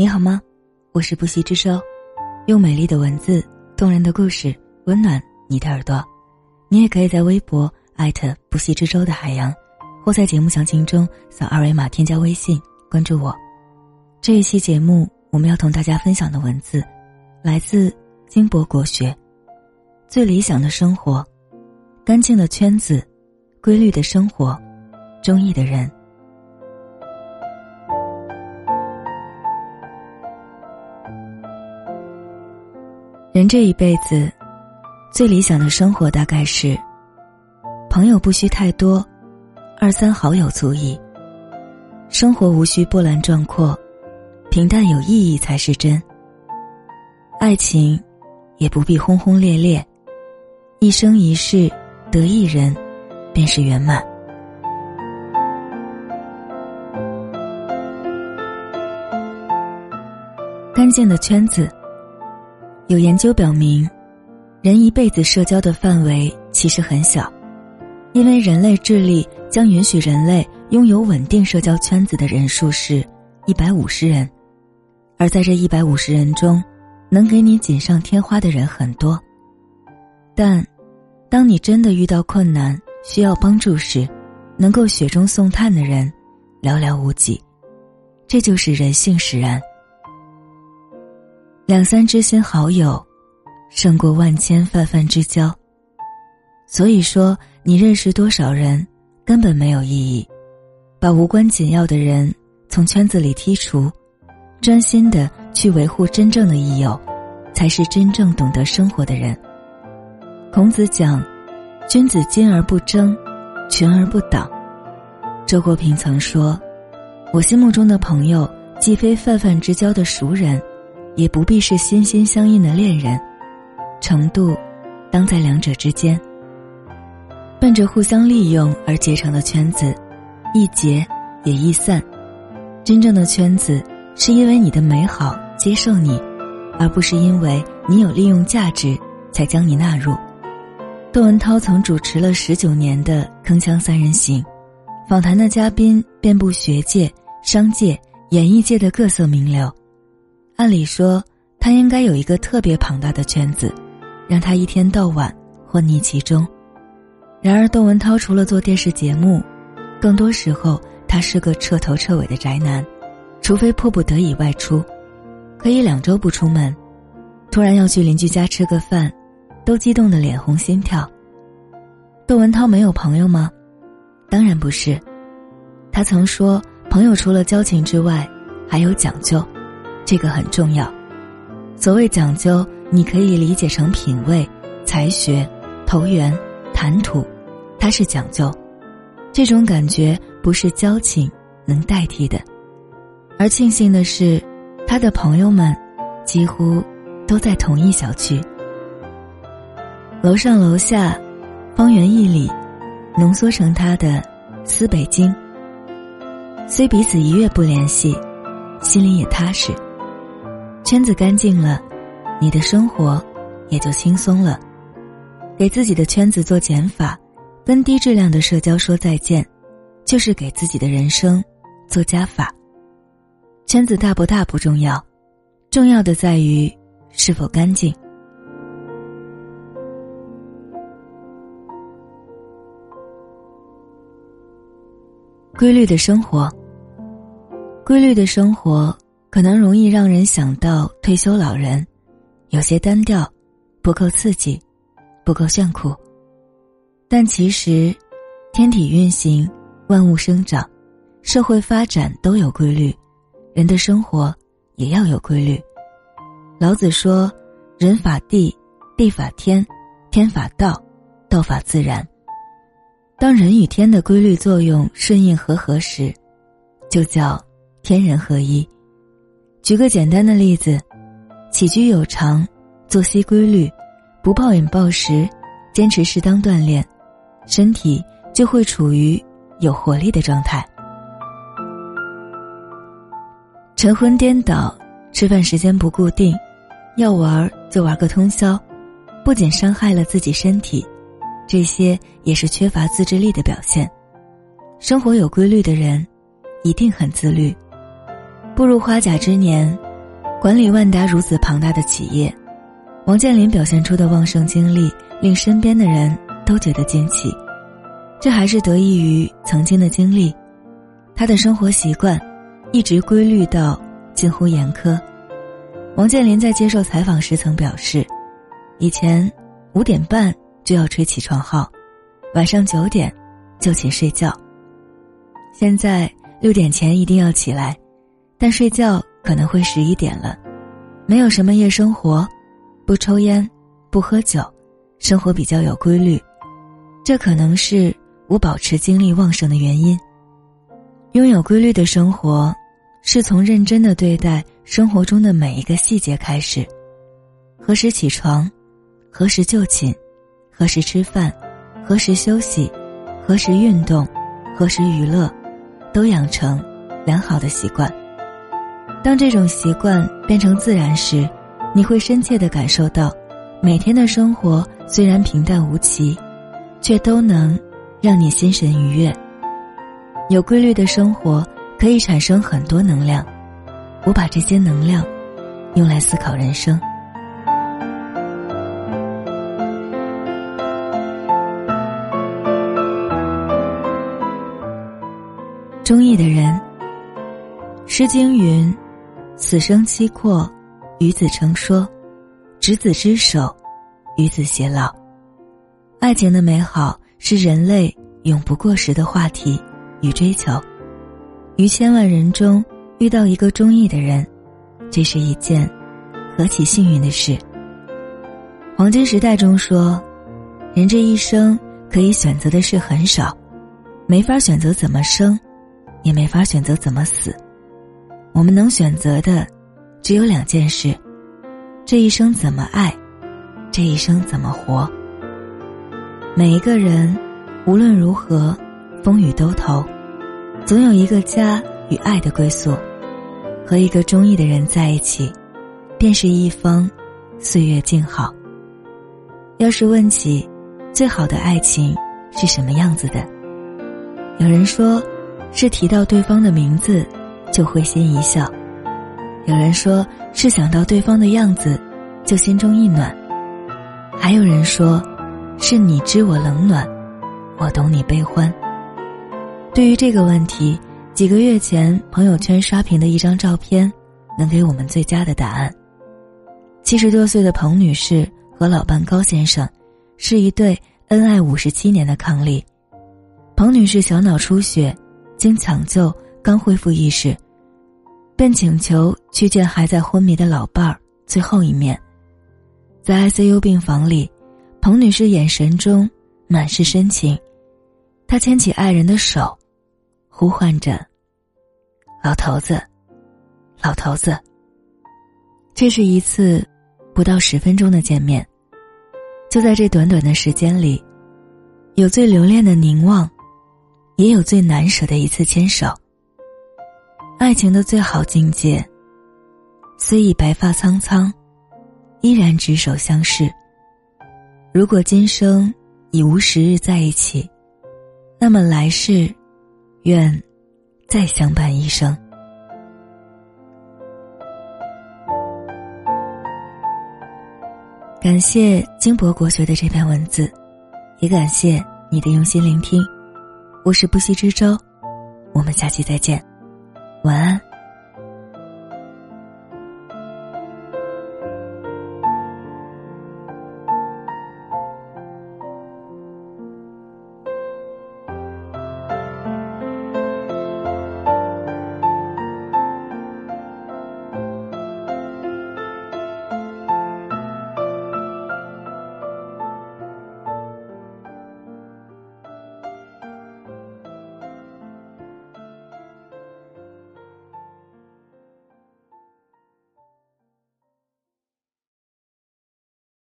你好吗？我是不息之舟，用美丽的文字、动人的故事温暖你的耳朵。你也可以在微博艾特不息之舟的海洋，或在节目详情中扫二维码添加微信关注我。这一期节目我们要同大家分享的文字，来自金博国学。最理想的生活，干净的圈子，规律的生活，中意的人。人这一辈子，最理想的生活大概是：朋友不需太多，二三好友足矣；生活无需波澜壮阔，平淡有意义才是真；爱情也不必轰轰烈烈，一生一世得一人，便是圆满。干净的圈子。有研究表明，人一辈子社交的范围其实很小，因为人类智力将允许人类拥有稳定社交圈子的人数是一百五十人，而在这一百五十人中，能给你锦上添花的人很多，但，当你真的遇到困难需要帮助时，能够雪中送炭的人寥寥无几，这就是人性使然。两三知心好友，胜过万千泛泛之交。所以说，你认识多少人根本没有意义，把无关紧要的人从圈子里剔除，专心的去维护真正的益友，才是真正懂得生活的人。孔子讲：“君子精而不争，群而不党。”周国平曾说：“我心目中的朋友，既非泛泛之交的熟人。”也不必是心心相印的恋人，程度，当在两者之间。奔着互相利用而结成的圈子，易结也易散。真正的圈子，是因为你的美好接受你，而不是因为你有利用价值才将你纳入。窦文涛曾主持了十九年的《铿锵三人行》，访谈的嘉宾遍布学界、商界、演艺界的各色名流。按理说，他应该有一个特别庞大的圈子，让他一天到晚混溺其中。然而，窦文涛除了做电视节目，更多时候他是个彻头彻尾的宅男，除非迫不得已外出，可以两周不出门。突然要去邻居家吃个饭，都激动的脸红心跳。窦文涛没有朋友吗？当然不是，他曾说，朋友除了交情之外，还有讲究。这个很重要。所谓讲究，你可以理解成品味、才学、投缘、谈吐，它是讲究。这种感觉不是交情能代替的。而庆幸的是，他的朋友们几乎都在同一小区，楼上楼下，方圆一里，浓缩成他的思北京。虽彼此一月不联系，心里也踏实。圈子干净了，你的生活也就轻松了。给自己的圈子做减法，跟低质量的社交说再见，就是给自己的人生做加法。圈子大不大不重要，重要的在于是否干净。规律的生活，规律的生活。可能容易让人想到退休老人，有些单调，不够刺激，不够炫酷。但其实，天体运行，万物生长，社会发展都有规律，人的生活也要有规律。老子说：“人法地，地法天，天法道，道法自然。”当人与天的规律作用顺应和合时，就叫天人合一。举个简单的例子，起居有常，作息规律，不暴饮暴食，坚持适当锻炼，身体就会处于有活力的状态。晨昏颠倒，吃饭时间不固定，要玩就玩个通宵，不仅伤害了自己身体，这些也是缺乏自制力的表现。生活有规律的人，一定很自律。步入花甲之年，管理万达如此庞大的企业，王健林表现出的旺盛精力，令身边的人都觉得惊奇。这还是得益于曾经的经历，他的生活习惯一直规律到近乎严苛。王健林在接受采访时曾表示，以前五点半就要吹起床号，晚上九点就寝睡觉。现在六点前一定要起来，但睡觉可能会十一点了。没有什么夜生活，不抽烟，不喝酒，生活比较有规律。这可能是我保持精力旺盛的原因。拥有规律的生活，是从认真的对待生活中的每一个细节开始。何时起床，何时就寝，何时吃饭，何时休息，何时运动，何时娱乐。都养成良好的习惯。当这种习惯变成自然时，你会深切的感受到，每天的生活虽然平淡无奇，却都能让你心神愉悦。有规律的生活可以产生很多能量，我把这些能量用来思考人生。中意的人，《诗经》云：“此生期阔，与子成说；执子之手，与子偕老。”爱情的美好是人类永不过时的话题与追求。于千万人中遇到一个中意的人，这是一件何其幸运的事。黄金时代中说：“人这一生可以选择的事很少，没法选择怎么生。”也没法选择怎么死，我们能选择的只有两件事：这一生怎么爱，这一生怎么活。每一个人无论如何风雨兜头，总有一个家与爱的归宿。和一个中意的人在一起，便是一方岁月静好。要是问起最好的爱情是什么样子的，有人说。是提到对方的名字，就会心一笑；有人说是想到对方的样子，就心中一暖；还有人说，是你知我冷暖，我懂你悲欢。对于这个问题，几个月前朋友圈刷屏的一张照片，能给我们最佳的答案。七十多岁的彭女士和老伴高先生，是一对恩爱五十七年的伉俪。彭女士小脑出血。经抢救，刚恢复意识，便请求去见还在昏迷的老伴儿最后一面。在 ICU 病房里，彭女士眼神中满是深情，她牵起爱人的手，呼唤着：“老头子，老头子。”这是一次不到十分钟的见面，就在这短短的时间里，有最留恋的凝望。也有最难舍的一次牵手。爱情的最好境界，虽已白发苍苍，依然执手相视。如果今生已无时日在一起，那么来世，愿再相伴一生。感谢金博国学的这篇文字，也感谢你的用心聆听。我是不息之舟，我们下期再见，晚安。